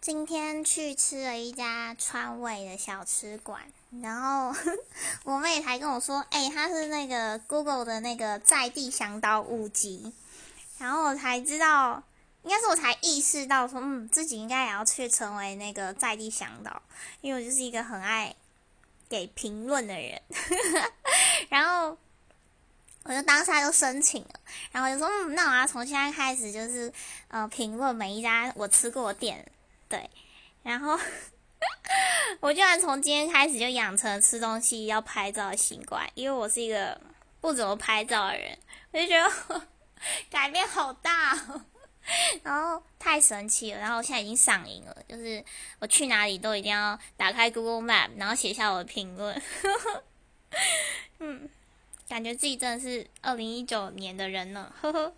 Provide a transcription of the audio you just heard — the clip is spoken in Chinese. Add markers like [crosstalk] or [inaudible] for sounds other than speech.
今天去吃了一家川味的小吃馆，然后 [laughs] 我妹还跟我说：“哎，她是那个 Google 的那个在地向导五级。”然后我才知道，应该是我才意识到说，嗯，自己应该也要去成为那个在地向导，因为我就是一个很爱给评论的人。[laughs] 然后我就当下就申请了，然后就说：“嗯，那我要从现在开始，就是呃，评论每一家我吃过的店。”对，然后我居然从今天开始就养成吃东西要拍照的习惯，因为我是一个不怎么拍照的人，我就觉得改变好大，然后太神奇了，然后我现在已经上瘾了，就是我去哪里都一定要打开 Google Map，然后写下我的评论，[laughs] 嗯，感觉自己真的是二零一九年的人呢，呵呵。